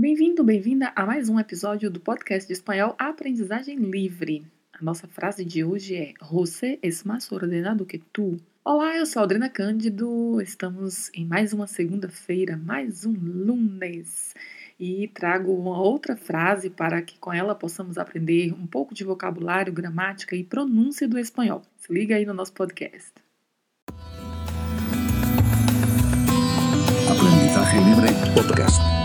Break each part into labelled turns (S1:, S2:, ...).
S1: Bem-vindo, bem-vinda a mais um episódio do podcast de espanhol Aprendizagem Livre. A nossa frase de hoje é Você es más ordenado que tu. Olá, eu sou Aldrina Cândido. Estamos em mais uma segunda-feira, mais um lunes. E trago uma outra frase para que com ela possamos aprender um pouco de vocabulário, gramática e pronúncia do espanhol. Se liga aí no nosso podcast.
S2: Aprendizagem Livre Podcast.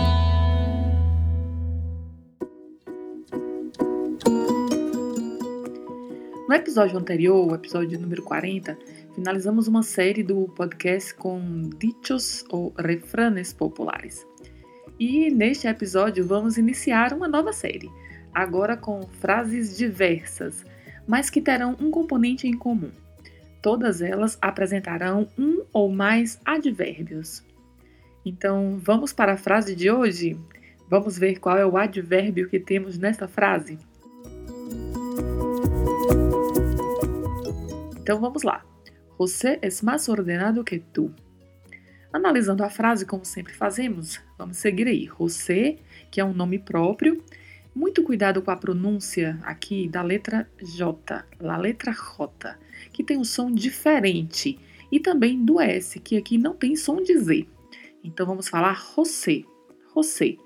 S1: Episódio anterior, o episódio número 40, finalizamos uma série do podcast com dichos ou refranes populares. E neste episódio vamos iniciar uma nova série, agora com frases diversas, mas que terão um componente em comum. Todas elas apresentarão um ou mais advérbios. Então, vamos para a frase de hoje? Vamos ver qual é o advérbio que temos nesta frase? Então vamos lá. Você é mais ordenado que tu. Analisando a frase como sempre fazemos, vamos seguir aí. Você, que é um nome próprio, muito cuidado com a pronúncia aqui da letra J, a letra J, que tem um som diferente, e também do S, que aqui não tem som de Z. Então vamos falar você, você.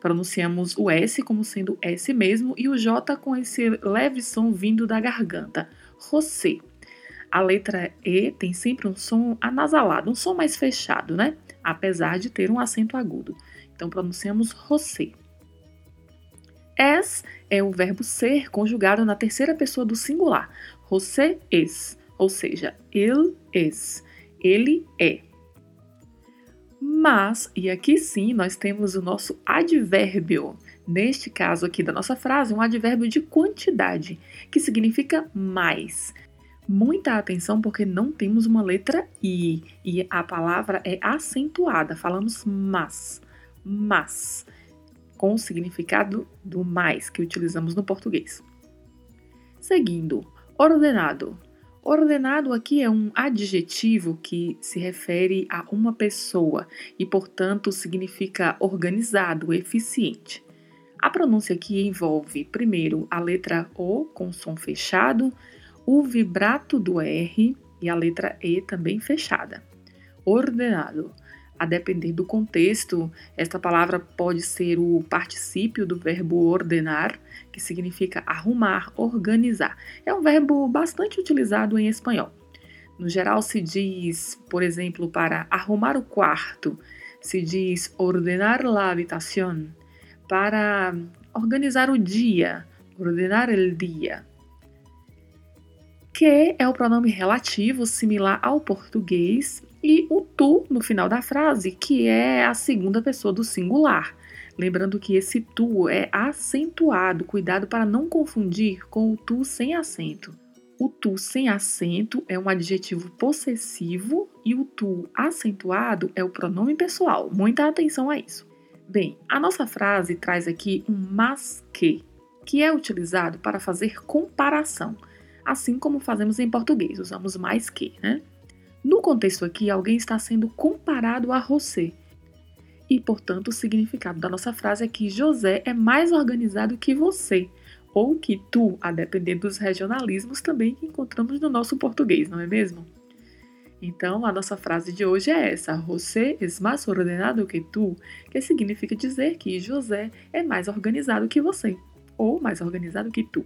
S1: Pronunciamos o S como sendo S mesmo e o J com esse leve som vindo da garganta. Você a letra E tem sempre um som anasalado, um som mais fechado, né? Apesar de ter um acento agudo. Então pronunciamos você. Es é o verbo ser conjugado na terceira pessoa do singular. Você es, ou seja, ele es, ele é. Mas, e aqui sim, nós temos o nosso advérbio. Neste caso aqui da nossa frase, um advérbio de quantidade, que significa mais muita atenção porque não temos uma letra I e a palavra é acentuada. Falamos mas, mas, com o significado do mais que utilizamos no português. Seguindo, ordenado. Ordenado aqui é um adjetivo que se refere a uma pessoa e, portanto, significa organizado, eficiente. A pronúncia aqui envolve, primeiro, a letra O com som fechado, o vibrato do R e a letra E também fechada. Ordenado. A depender do contexto, esta palavra pode ser o particípio do verbo ordenar, que significa arrumar, organizar. É um verbo bastante utilizado em espanhol. No geral, se diz, por exemplo, para arrumar o quarto, se diz ordenar la habitación. Para organizar o dia, ordenar el dia que é o pronome relativo similar ao português, e o tu no final da frase, que é a segunda pessoa do singular. Lembrando que esse tu é acentuado, cuidado para não confundir com o tu sem acento. O tu sem acento é um adjetivo possessivo e o tu acentuado é o pronome pessoal. Muita atenção a isso. Bem, a nossa frase traz aqui um mas que, que é utilizado para fazer comparação assim como fazemos em português, usamos mais que, né? No contexto aqui, alguém está sendo comparado a você. E, portanto, o significado da nossa frase é que José é mais organizado que você, ou que tu, a depender dos regionalismos também que encontramos no nosso português, não é mesmo? Então, a nossa frase de hoje é essa: Você é mais ordenado que tu, que significa dizer que José é mais organizado que você, ou mais organizado que tu.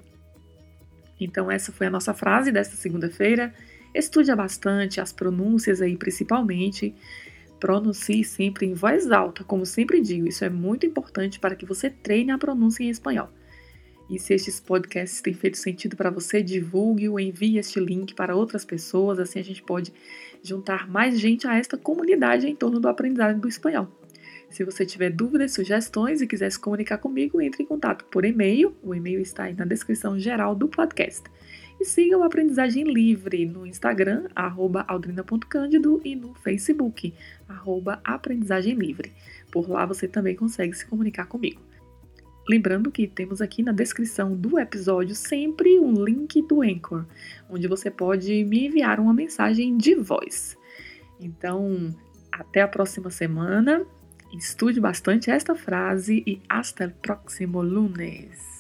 S1: Então, essa foi a nossa frase desta segunda-feira. Estude bastante as pronúncias aí, principalmente. Pronuncie sempre em voz alta, como sempre digo, isso é muito importante para que você treine a pronúncia em espanhol. E se estes podcasts têm feito sentido para você, divulgue-o, envie este link para outras pessoas, assim a gente pode juntar mais gente a esta comunidade em torno do aprendizado do espanhol. Se você tiver dúvidas, sugestões e quiser se comunicar comigo, entre em contato por e-mail. O e-mail está aí na descrição geral do podcast. E siga o Aprendizagem Livre no Instagram, aldrina.cândido e no Facebook, arroba Aprendizagem Livre. Por lá você também consegue se comunicar comigo. Lembrando que temos aqui na descrição do episódio sempre um link do Anchor, onde você pode me enviar uma mensagem de voz. Então, até a próxima semana Estude bastante esta frase e hasta el próximo lunes.